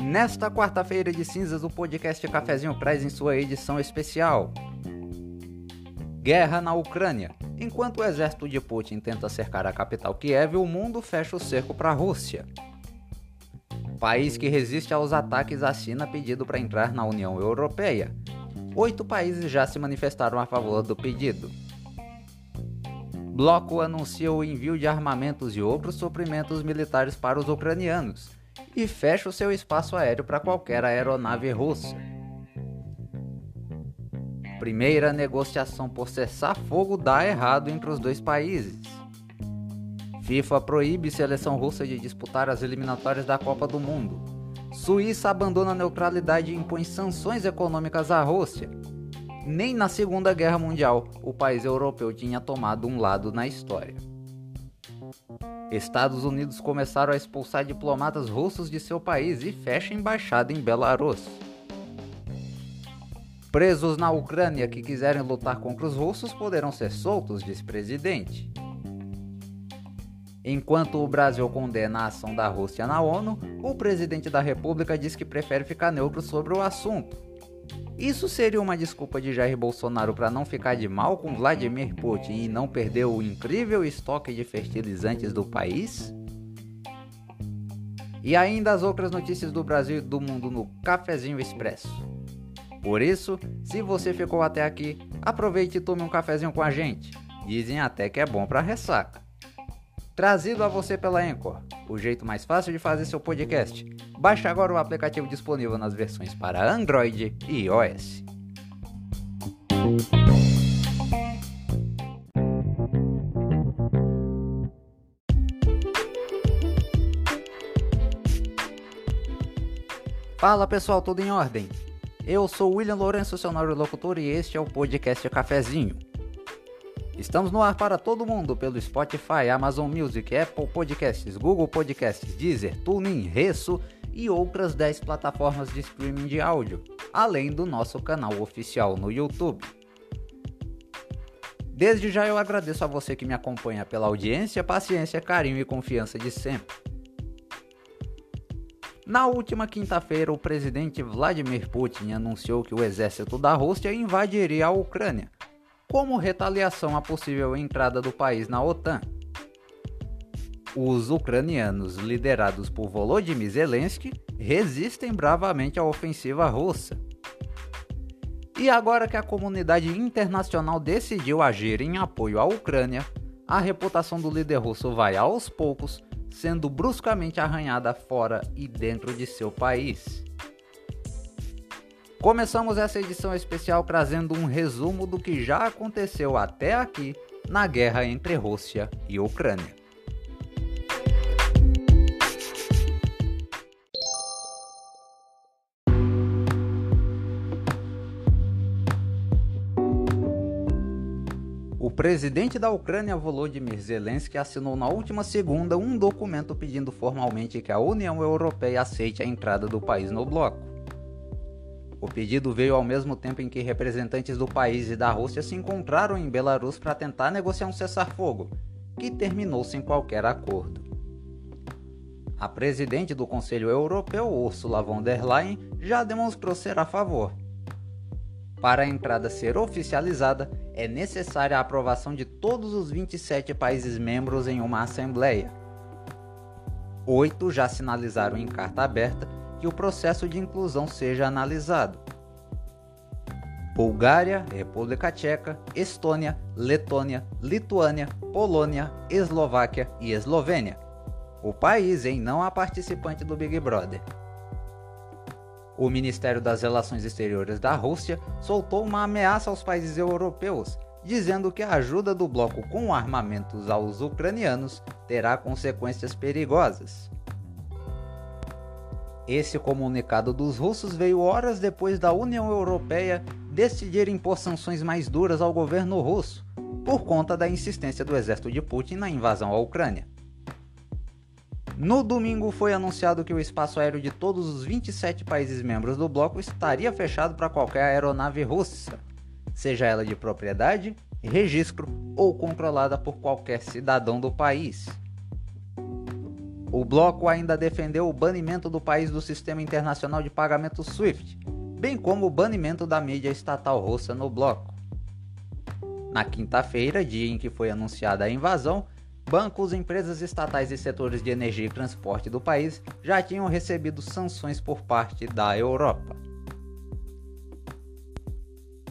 Nesta quarta-feira de cinzas, o podcast Cafezinho traz em sua edição especial. Guerra na Ucrânia. Enquanto o exército de Putin tenta cercar a capital Kiev, o mundo fecha o cerco para a Rússia. País que resiste aos ataques assina pedido para entrar na União Europeia. Oito países já se manifestaram a favor do pedido. Bloco anuncia o envio de armamentos e outros suprimentos militares para os ucranianos e fecha o seu espaço aéreo para qualquer aeronave russa. Primeira negociação por cessar fogo dá errado entre os dois países. FIFA proíbe seleção russa de disputar as eliminatórias da Copa do Mundo. Suíça abandona a neutralidade e impõe sanções econômicas à Rússia. Nem na Segunda Guerra Mundial o país europeu tinha tomado um lado na história. Estados Unidos começaram a expulsar diplomatas russos de seu país e fecha embaixada em Belarus. Presos na Ucrânia que quiserem lutar contra os russos poderão ser soltos, diz presidente. Enquanto o Brasil condena a ação da Rússia na ONU, o presidente da República diz que prefere ficar neutro sobre o assunto. Isso seria uma desculpa de Jair Bolsonaro para não ficar de mal com Vladimir Putin e não perder o incrível estoque de fertilizantes do país? E ainda as outras notícias do Brasil e do mundo no Cafezinho Expresso. Por isso, se você ficou até aqui, aproveite e tome um cafezinho com a gente. Dizem até que é bom para ressaca. Trazido a você pela Anchor, o jeito mais fácil de fazer seu podcast. Baixe agora o aplicativo disponível nas versões para Android e iOS. Fala pessoal, tudo em ordem? Eu sou William Lourenço, seu locutor, e este é o podcast Cafezinho. Estamos no ar para todo mundo pelo Spotify, Amazon Music, Apple Podcasts, Google Podcasts, Deezer, TuneIn, Resso e outras 10 plataformas de streaming de áudio, além do nosso canal oficial no YouTube. Desde já eu agradeço a você que me acompanha pela audiência, paciência, carinho e confiança de sempre. Na última quinta-feira, o presidente Vladimir Putin anunciou que o exército da Rússia invadiria a Ucrânia como retaliação à possível entrada do país na OTAN. Os ucranianos, liderados por Volodymyr Zelensky, resistem bravamente à ofensiva russa. E agora que a comunidade internacional decidiu agir em apoio à Ucrânia, a reputação do líder russo vai aos poucos sendo bruscamente arranhada fora e dentro de seu país. Começamos essa edição especial trazendo um resumo do que já aconteceu até aqui na guerra entre Rússia e Ucrânia. O presidente da Ucrânia, Volodymyr Zelensky, assinou na última segunda um documento pedindo formalmente que a União Europeia aceite a entrada do país no bloco. O pedido veio ao mesmo tempo em que representantes do país e da Rússia se encontraram em Belarus para tentar negociar um cessar-fogo, que terminou sem qualquer acordo. A presidente do Conselho Europeu, Ursula von der Leyen, já demonstrou ser a favor. Para a entrada ser oficializada, é necessária a aprovação de todos os 27 países membros em uma assembleia. Oito já sinalizaram em carta aberta que o processo de inclusão seja analisado. Bulgária, República Tcheca, Estônia, Letônia, Lituânia, Polônia, Eslováquia e Eslovênia. O país em não a participante do Big Brother. O Ministério das Relações Exteriores da Rússia soltou uma ameaça aos países europeus, dizendo que a ajuda do bloco com armamentos aos ucranianos terá consequências perigosas. Esse comunicado dos russos veio horas depois da União Europeia decidir impor sanções mais duras ao governo russo, por conta da insistência do exército de Putin na invasão à Ucrânia. No domingo foi anunciado que o espaço aéreo de todos os 27 países membros do bloco estaria fechado para qualquer aeronave russa, seja ela de propriedade, registro ou controlada por qualquer cidadão do país. O bloco ainda defendeu o banimento do país do sistema internacional de pagamento SWIFT, bem como o banimento da mídia estatal russa no bloco. Na quinta-feira, dia em que foi anunciada a invasão, bancos, empresas estatais e setores de energia e transporte do país já tinham recebido sanções por parte da Europa.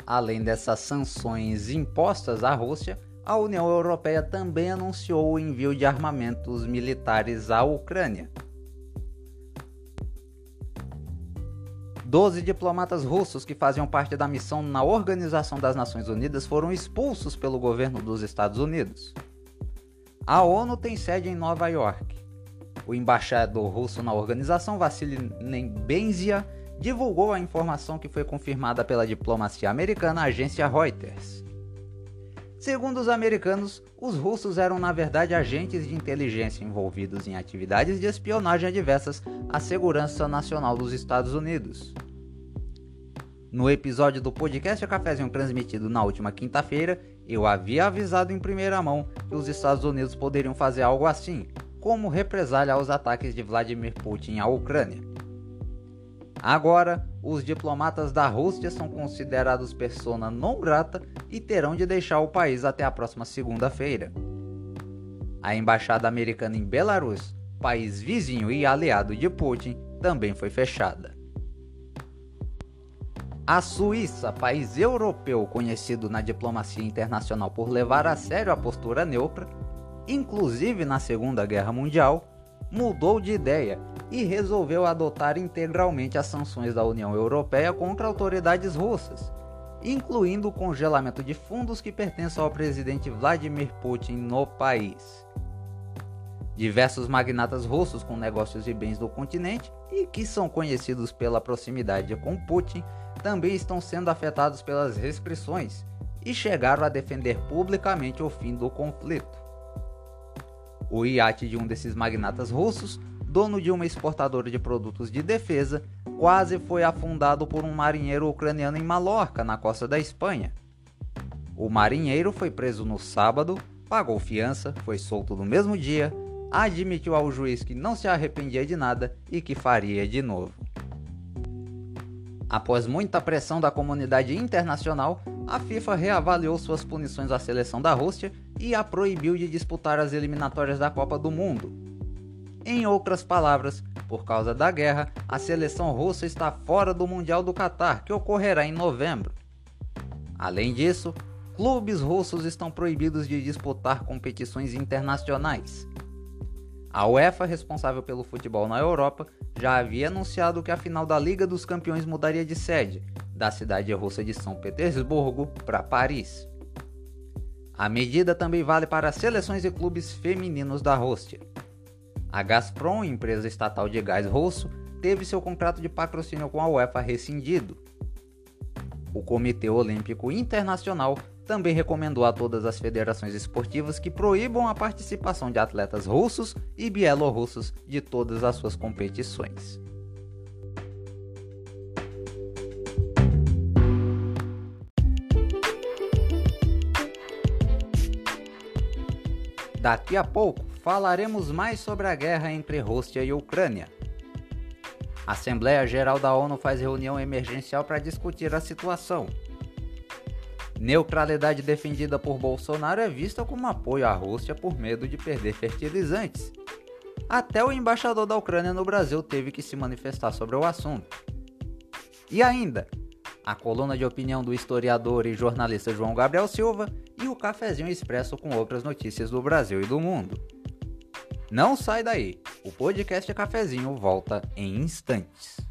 Além dessas sanções impostas à Rússia, a União Europeia também anunciou o envio de armamentos militares à Ucrânia. Doze diplomatas russos que faziam parte da missão na Organização das Nações Unidas foram expulsos pelo governo dos Estados Unidos. A ONU tem sede em Nova York. O embaixador russo na organização, Vassily Nebenzia, divulgou a informação que foi confirmada pela diplomacia americana, a agência Reuters. Segundo os americanos, os russos eram na verdade agentes de inteligência envolvidos em atividades de espionagem adversas à segurança nacional dos Estados Unidos. No episódio do podcast Cafézinho transmitido na última quinta-feira, eu havia avisado em primeira mão que os Estados Unidos poderiam fazer algo assim, como represália aos ataques de Vladimir Putin à Ucrânia. Agora, os diplomatas da Rússia são considerados persona não grata e terão de deixar o país até a próxima segunda-feira. A embaixada americana em Belarus, país vizinho e aliado de Putin, também foi fechada. A Suíça, país europeu conhecido na diplomacia internacional por levar a sério a postura neutra, inclusive na Segunda Guerra Mundial, mudou de ideia e resolveu adotar integralmente as sanções da União Europeia contra autoridades russas, incluindo o congelamento de fundos que pertencem ao presidente Vladimir Putin no país. Diversos magnatas russos com negócios e bens do continente e que são conhecidos pela proximidade com Putin também estão sendo afetados pelas restrições e chegaram a defender publicamente o fim do conflito. O iate de um desses magnatas russos dono de uma exportadora de produtos de defesa, quase foi afundado por um marinheiro ucraniano em Malorca, na costa da Espanha. O marinheiro foi preso no sábado, pagou fiança, foi solto no mesmo dia, admitiu ao juiz que não se arrependia de nada e que faria de novo. Após muita pressão da comunidade internacional, a FIFA reavaliou suas punições à seleção da Rússia e a proibiu de disputar as eliminatórias da Copa do Mundo, em outras palavras, por causa da guerra, a seleção russa está fora do Mundial do Catar, que ocorrerá em novembro. Além disso, clubes russos estão proibidos de disputar competições internacionais. A UEFA, responsável pelo futebol na Europa, já havia anunciado que a final da Liga dos Campeões mudaria de sede, da cidade russa de São Petersburgo para Paris. A medida também vale para seleções e clubes femininos da Rússia. A Gazprom, empresa estatal de gás russo, teve seu contrato de patrocínio com a UEFA rescindido. O Comitê Olímpico Internacional também recomendou a todas as federações esportivas que proíbam a participação de atletas russos e bielorrussos de todas as suas competições. Daqui a pouco falaremos mais sobre a guerra entre Rússia e Ucrânia. A Assembleia Geral da ONU faz reunião emergencial para discutir a situação. Neutralidade defendida por Bolsonaro é vista como apoio à Rússia por medo de perder fertilizantes. Até o embaixador da Ucrânia no Brasil teve que se manifestar sobre o assunto. E ainda, a coluna de opinião do historiador e jornalista João Gabriel Silva e o cafezinho expresso com outras notícias do Brasil e do mundo. Não sai daí, o podcast Cafezinho volta em instantes.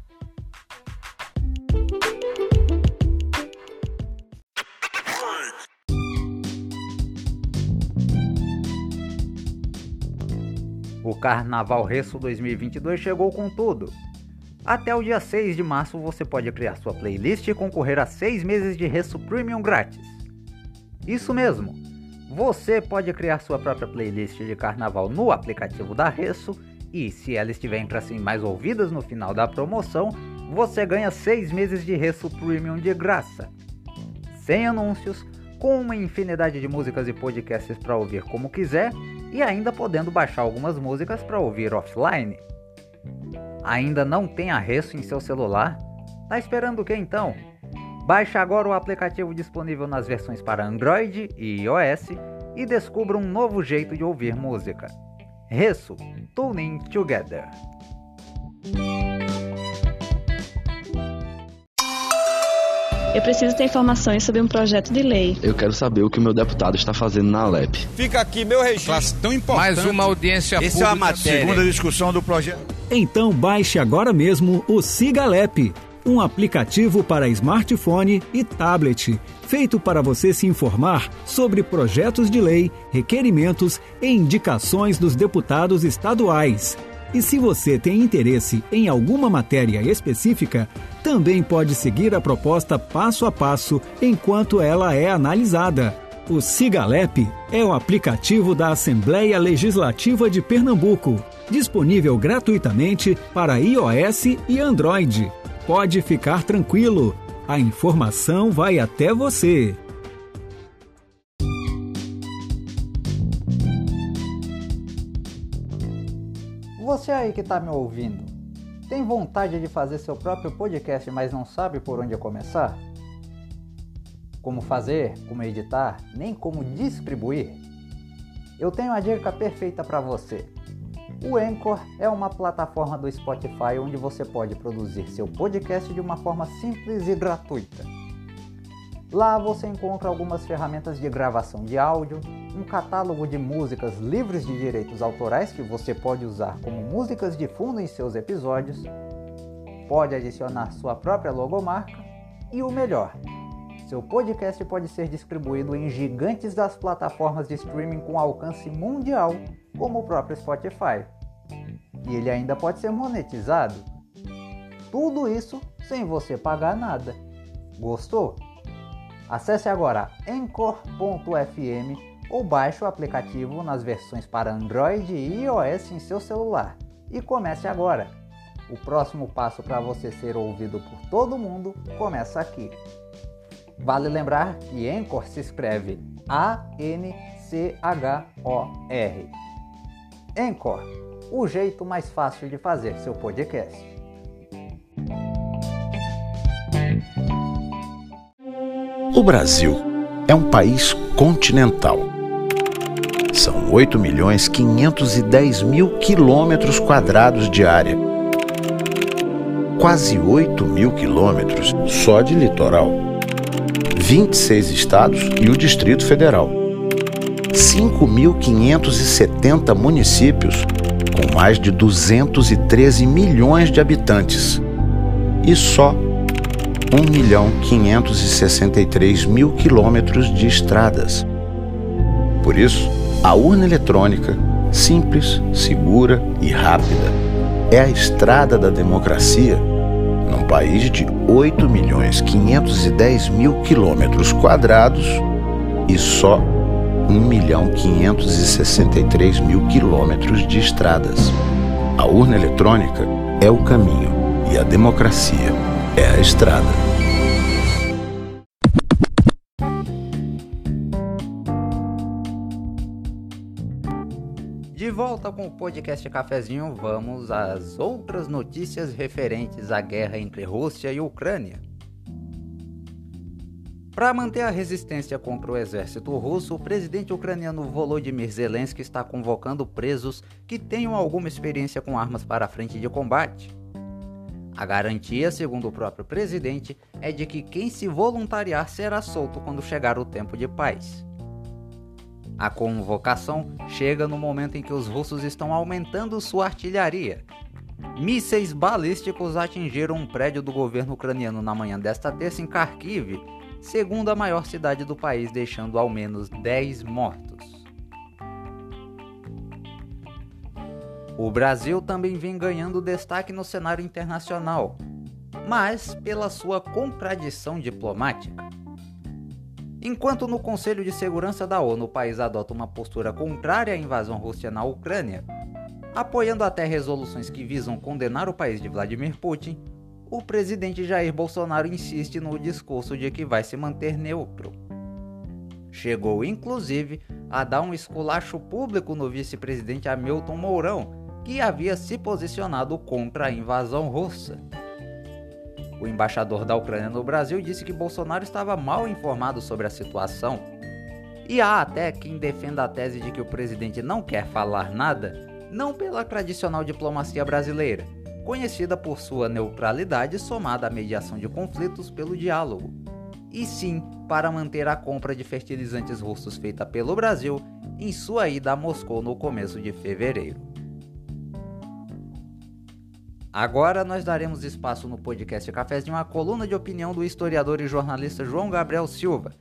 Carnaval Reço 2022 chegou com tudo. Até o dia 6 de março você pode criar sua playlist e concorrer a 6 meses de Reço Premium grátis. Isso mesmo! Você pode criar sua própria playlist de carnaval no aplicativo da Resso e, se ela estiver entre as mais ouvidas no final da promoção, você ganha 6 meses de Resso Premium de graça. Sem anúncios, com uma infinidade de músicas e podcasts para ouvir como quiser e ainda podendo baixar algumas músicas para ouvir offline. Ainda não tem arresto em seu celular? Tá esperando o que então? Baixe agora o aplicativo disponível nas versões para Android e iOS e descubra um novo jeito de ouvir música. Resso, Tuning Together. Eu preciso ter informações sobre um projeto de lei. Eu quero saber o que o meu deputado está fazendo na Alep. Fica aqui meu registro. tão importante. Mais uma audiência Essa pública. é a matéria. Segunda discussão do projeto. Então baixe agora mesmo o Sigalep, um aplicativo para smartphone e tablet, feito para você se informar sobre projetos de lei, requerimentos e indicações dos deputados estaduais. E se você tem interesse em alguma matéria específica, também pode seguir a proposta passo a passo enquanto ela é analisada. O Sigalep é o aplicativo da Assembleia Legislativa de Pernambuco, disponível gratuitamente para iOS e Android. Pode ficar tranquilo, a informação vai até você. Você aí que está me ouvindo, tem vontade de fazer seu próprio podcast, mas não sabe por onde começar? Como fazer, como editar, nem como distribuir? Eu tenho a dica perfeita para você. O Anchor é uma plataforma do Spotify onde você pode produzir seu podcast de uma forma simples e gratuita. Lá você encontra algumas ferramentas de gravação de áudio, um catálogo de músicas livres de direitos autorais que você pode usar como músicas de fundo em seus episódios, pode adicionar sua própria logomarca e o melhor, seu podcast pode ser distribuído em gigantes das plataformas de streaming com alcance mundial, como o próprio Spotify. E ele ainda pode ser monetizado. Tudo isso sem você pagar nada. Gostou? Acesse agora anchor.fm ou baixe o aplicativo nas versões para Android e iOS em seu celular e comece agora. O próximo passo para você ser ouvido por todo mundo começa aqui. Vale lembrar que Anchor se escreve A-N-C-H-O-R. Anchor, o jeito mais fácil de fazer seu podcast. O Brasil é um país continental. São 8 milhões 510 mil quilômetros quadrados de área. Quase 8 mil quilômetros só de litoral. 26 estados e o Distrito Federal. 5.570 municípios com mais de 213 milhões de habitantes. E só 1 milhão 563 mil quilômetros de estradas. Por isso, a urna eletrônica, simples, segura e rápida, é a estrada da democracia num país de 8 milhões 510 mil quilômetros quadrados e só 1 milhão 563 mil quilômetros de estradas. A urna eletrônica é o caminho e a democracia é a estrada. De volta com o podcast Cafezinho, vamos às outras notícias referentes à guerra entre Rússia e Ucrânia. Para manter a resistência contra o exército russo, o presidente ucraniano Volodymyr Zelensky está convocando presos que tenham alguma experiência com armas para a frente de combate. A garantia, segundo o próprio presidente, é de que quem se voluntariar será solto quando chegar o tempo de paz. A convocação chega no momento em que os russos estão aumentando sua artilharia. Mísseis balísticos atingiram um prédio do governo ucraniano na manhã desta terça em Kharkiv, segunda maior cidade do país, deixando ao menos 10 mortos. O Brasil também vem ganhando destaque no cenário internacional, mas pela sua contradição diplomática. Enquanto no Conselho de Segurança da ONU o país adota uma postura contrária à invasão russa na Ucrânia, apoiando até resoluções que visam condenar o país de Vladimir Putin, o presidente Jair Bolsonaro insiste no discurso de que vai se manter neutro. Chegou inclusive a dar um esculacho público no vice-presidente Hamilton Mourão, que havia se posicionado contra a invasão russa. O embaixador da Ucrânia no Brasil disse que Bolsonaro estava mal informado sobre a situação. E há até quem defenda a tese de que o presidente não quer falar nada, não pela tradicional diplomacia brasileira, conhecida por sua neutralidade somada à mediação de conflitos pelo diálogo, e sim para manter a compra de fertilizantes russos feita pelo Brasil em sua ida a Moscou no começo de fevereiro. Agora nós daremos espaço no podcast Cafézinho à coluna de opinião do historiador e jornalista João Gabriel Silva,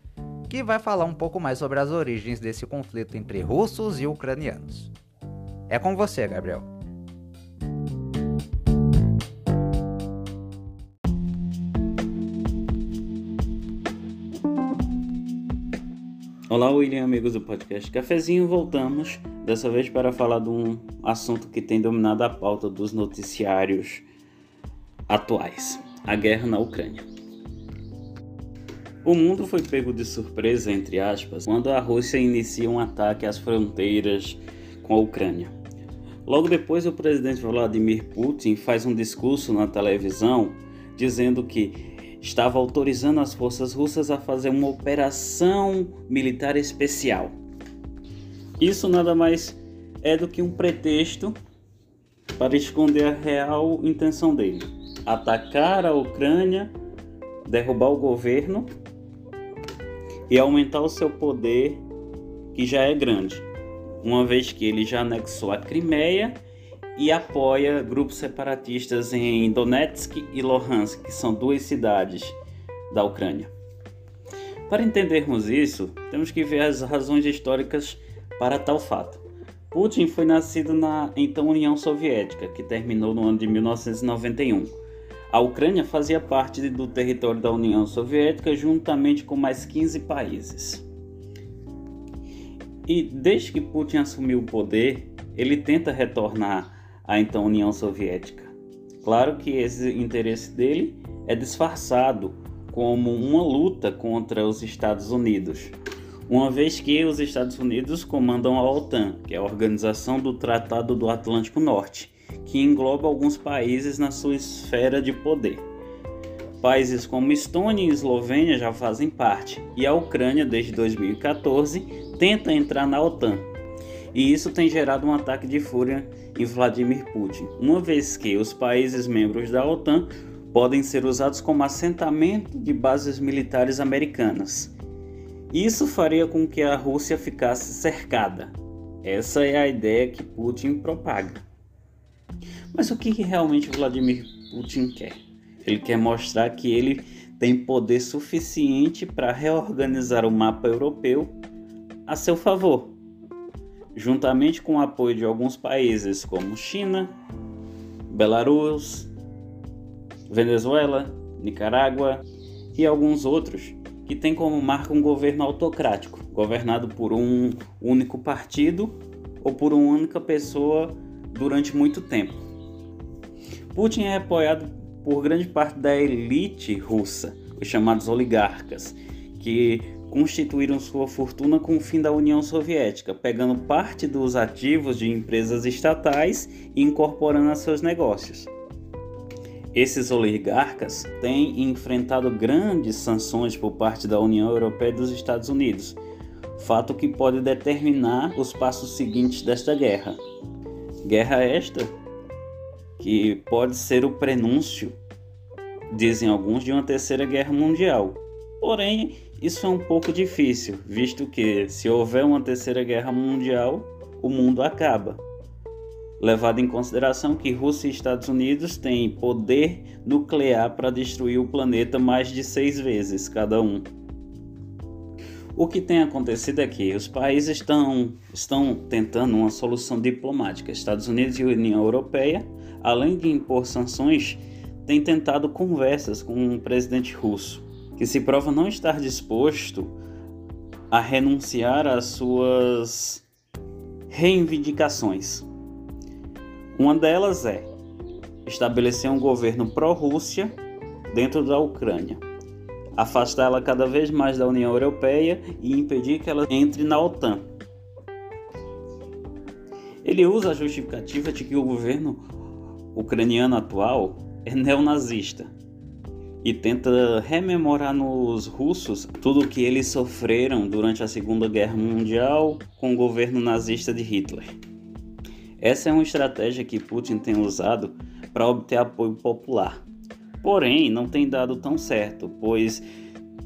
que vai falar um pouco mais sobre as origens desse conflito entre russos e ucranianos. É com você, Gabriel. Olá, William, amigos do podcast Cafezinho. Voltamos dessa vez para falar de um assunto que tem dominado a pauta dos noticiários atuais: a guerra na Ucrânia. O mundo foi pego de surpresa, entre aspas, quando a Rússia inicia um ataque às fronteiras com a Ucrânia. Logo depois, o presidente Vladimir Putin faz um discurso na televisão dizendo que estava autorizando as forças russas a fazer uma operação militar especial. Isso nada mais é do que um pretexto para esconder a real intenção dele: atacar a Ucrânia, derrubar o governo e aumentar o seu poder, que já é grande, uma vez que ele já anexou a Crimeia e apoia grupos separatistas em Donetsk e Luhansk, que são duas cidades da Ucrânia. Para entendermos isso, temos que ver as razões históricas para tal fato. Putin foi nascido na então União Soviética, que terminou no ano de 1991. A Ucrânia fazia parte do território da União Soviética juntamente com mais 15 países. E desde que Putin assumiu o poder, ele tenta retornar à então União Soviética. Claro que esse interesse dele é disfarçado como uma luta contra os Estados Unidos, uma vez que os Estados Unidos comandam a OTAN, que é a Organização do Tratado do Atlântico Norte, que engloba alguns países na sua esfera de poder. Países como Estônia e Eslovênia já fazem parte, e a Ucrânia, desde 2014, tenta entrar na OTAN, e isso tem gerado um ataque de fúria em Vladimir Putin, uma vez que os países membros da OTAN podem ser usados como assentamento de bases militares americanas. Isso faria com que a Rússia ficasse cercada. Essa é a ideia que Putin propaga. Mas o que realmente Vladimir Putin quer? Ele quer mostrar que ele tem poder suficiente para reorganizar o mapa europeu a seu favor juntamente com o apoio de alguns países como China, Belarus, Venezuela, Nicarágua e alguns outros que têm como marca um governo autocrático, governado por um único partido ou por uma única pessoa durante muito tempo. Putin é apoiado por grande parte da elite russa, os chamados oligarcas, que constituíram sua fortuna com o fim da União Soviética, pegando parte dos ativos de empresas estatais e incorporando a seus negócios. Esses oligarcas têm enfrentado grandes sanções por parte da União Europeia e dos Estados Unidos, fato que pode determinar os passos seguintes desta guerra. Guerra esta que pode ser o prenúncio, dizem alguns, de uma terceira guerra mundial. Porém, isso é um pouco difícil, visto que, se houver uma terceira guerra mundial, o mundo acaba. Levado em consideração que Rússia e Estados Unidos têm poder nuclear para destruir o planeta mais de seis vezes cada um. O que tem acontecido é que os países estão, estão tentando uma solução diplomática. Estados Unidos e União Europeia, além de impor sanções, têm tentado conversas com o presidente russo que se prova não estar disposto a renunciar às suas reivindicações. Uma delas é estabelecer um governo pró-Rússia dentro da Ucrânia. afastá-la cada vez mais da União Europeia e impedir que ela entre na OTAN. Ele usa a justificativa de que o governo ucraniano atual é neonazista e tenta rememorar nos russos tudo o que eles sofreram durante a Segunda Guerra Mundial com o governo nazista de Hitler. Essa é uma estratégia que Putin tem usado para obter apoio popular. Porém, não tem dado tão certo, pois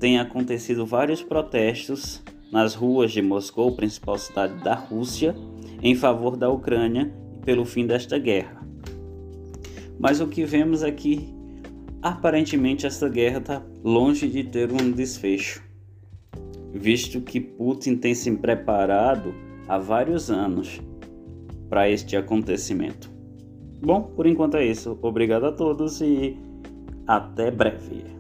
tem acontecido vários protestos nas ruas de Moscou, principal cidade da Rússia, em favor da Ucrânia pelo fim desta guerra. Mas o que vemos que aparentemente esta guerra está longe de ter um desfecho, visto que Putin tem se preparado há vários anos para este acontecimento. Bom, por enquanto é isso. Obrigado a todos e até breve.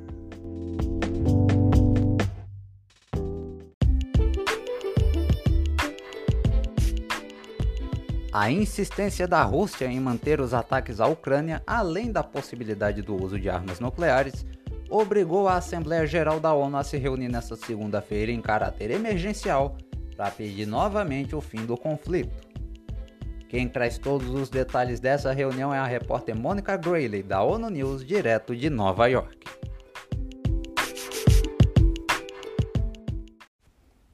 A insistência da Rússia em manter os ataques à Ucrânia, além da possibilidade do uso de armas nucleares, obrigou a Assembleia Geral da ONU a se reunir nesta segunda-feira em caráter emergencial para pedir novamente o fim do conflito. Quem traz todos os detalhes dessa reunião é a repórter Monica Grayley, da ONU News, direto de Nova York.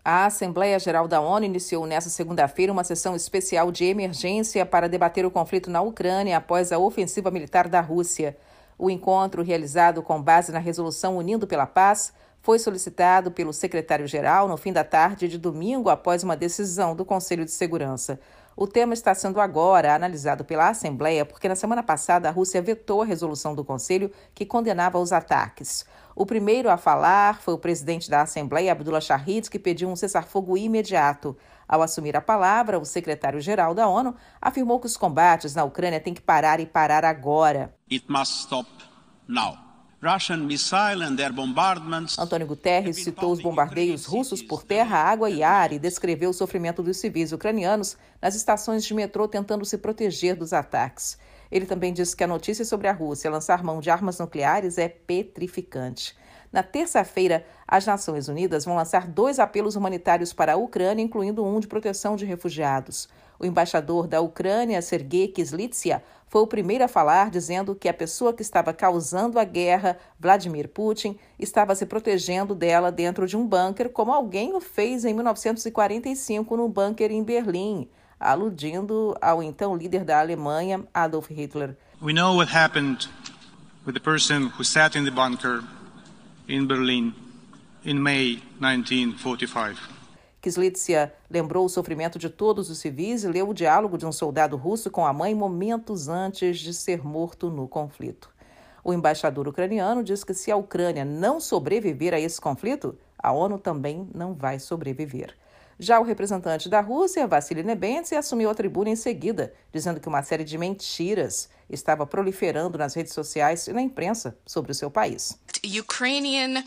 A Assembleia Geral da ONU iniciou nesta segunda-feira uma sessão especial de emergência para debater o conflito na Ucrânia após a ofensiva militar da Rússia. O encontro, realizado com base na resolução Unindo pela Paz, foi solicitado pelo secretário-geral no fim da tarde de domingo após uma decisão do Conselho de Segurança. O tema está sendo agora analisado pela Assembleia porque na semana passada a Rússia vetou a resolução do Conselho que condenava os ataques. O primeiro a falar foi o presidente da Assembleia, Abdullah Shahid, que pediu um cessar-fogo imediato. Ao assumir a palavra, o secretário-geral da ONU afirmou que os combates na Ucrânia têm que parar e parar agora. It must stop now. Russian missile and their bombardments Antônio Guterres citou os bombardeios russos por terra, água e ar e descreveu o sofrimento dos civis ucranianos nas estações de metrô tentando se proteger dos ataques. Ele também disse que a notícia sobre a Rússia lançar mão de armas nucleares é petrificante. Na terça-feira, as Nações Unidas vão lançar dois apelos humanitários para a Ucrânia, incluindo um de proteção de refugiados. O embaixador da Ucrânia, Sergei Kizlytsya, foi o primeiro a falar, dizendo que a pessoa que estava causando a guerra, Vladimir Putin, estava se protegendo dela dentro de um bunker, como alguém o fez em 1945 no bunker em Berlim aludindo ao então líder da Alemanha, Adolf Hitler. We know what happened with the person who sat in the bunker in Berlin in May 1945. Kizlytsya lembrou o sofrimento de todos os civis e leu o diálogo de um soldado russo com a mãe momentos antes de ser morto no conflito. O embaixador ucraniano diz que se a Ucrânia não sobreviver a esse conflito, a ONU também não vai sobreviver. Já o representante da Rússia, Vassily Nebenzia, assumiu a tribuna em seguida, dizendo que uma série de mentiras estava proliferando nas redes sociais e na imprensa sobre o seu país. Ukrainian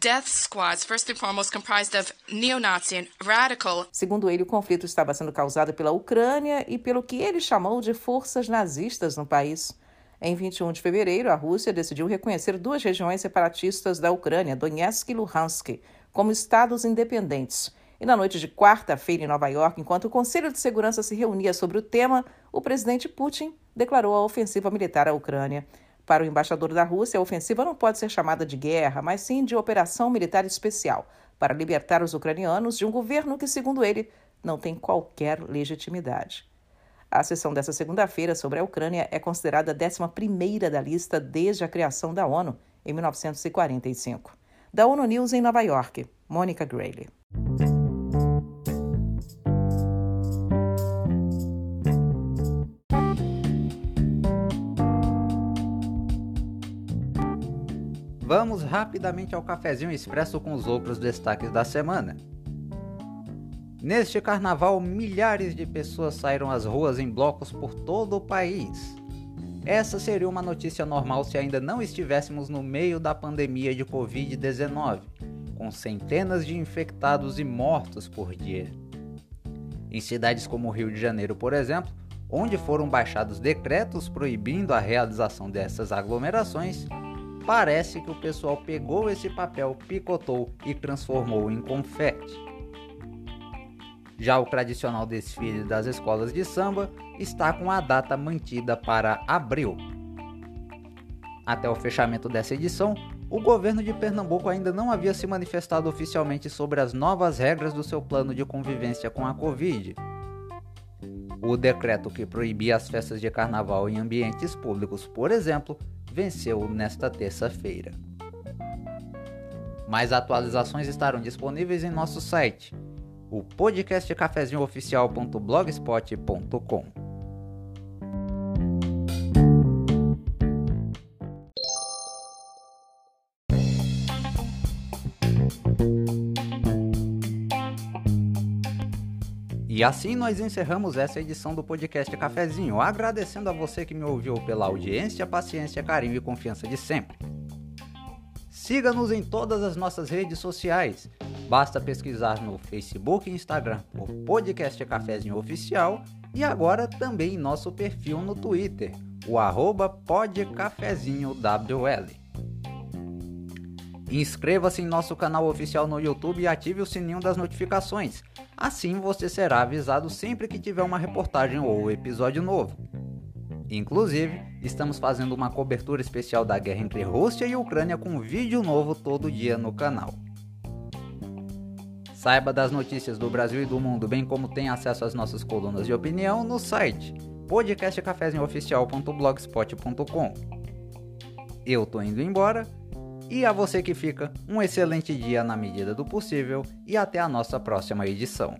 death squads, first and foremost comprised of neo-Nazi and radical. Segundo ele, o conflito estava sendo causado pela Ucrânia e pelo que ele chamou de forças nazistas no país. Em 21 de fevereiro, a Rússia decidiu reconhecer duas regiões separatistas da Ucrânia, Donetsk e Luhansk, como estados independentes e na noite de quarta-feira, em Nova York, enquanto o Conselho de Segurança se reunia sobre o tema, o presidente Putin declarou a ofensiva militar à Ucrânia. Para o embaixador da Rússia, a ofensiva não pode ser chamada de guerra, mas sim de operação militar especial para libertar os ucranianos de um governo que, segundo ele, não tem qualquer legitimidade. A sessão dessa segunda-feira sobre a Ucrânia é considerada a 11 da lista desde a criação da ONU, em 1945. Da ONU News em Nova York, Mônica Grayley. Vamos rapidamente ao cafezinho expresso com os outros destaques da semana. Neste carnaval, milhares de pessoas saíram às ruas em blocos por todo o país. Essa seria uma notícia normal se ainda não estivéssemos no meio da pandemia de Covid-19, com centenas de infectados e mortos por dia. Em cidades como o Rio de Janeiro, por exemplo, onde foram baixados decretos proibindo a realização dessas aglomerações, parece que o pessoal pegou esse papel, picotou e transformou em confete. Já o tradicional desfile das escolas de samba está com a data mantida para abril. Até o fechamento dessa edição, o governo de Pernambuco ainda não havia se manifestado oficialmente sobre as novas regras do seu plano de convivência com a Covid. O decreto que proibia as festas de carnaval em ambientes públicos, por exemplo, venceu nesta terça-feira. Mais atualizações estarão disponíveis em nosso site, o podcastcafezinhooficial.blogspot.com. E assim nós encerramos essa edição do podcast Cafezinho, agradecendo a você que me ouviu pela audiência, paciência, carinho e confiança de sempre. Siga-nos em todas as nossas redes sociais. Basta pesquisar no Facebook e Instagram por Podcast Cafezinho Oficial e agora também em nosso perfil no Twitter, o arroba podcafezinhowl. Inscreva-se em nosso canal oficial no YouTube e ative o sininho das notificações Assim você será avisado sempre que tiver uma reportagem ou episódio novo. Inclusive, estamos fazendo uma cobertura especial da guerra entre Rússia e Ucrânia com vídeo novo todo dia no canal. Saiba das notícias do Brasil e do mundo, bem como tem acesso às nossas colunas de opinião no site podcastcafezinhooficial.blogspot.com. Eu tô indo embora e a você que fica, um excelente dia na medida do possível e até a nossa próxima edição.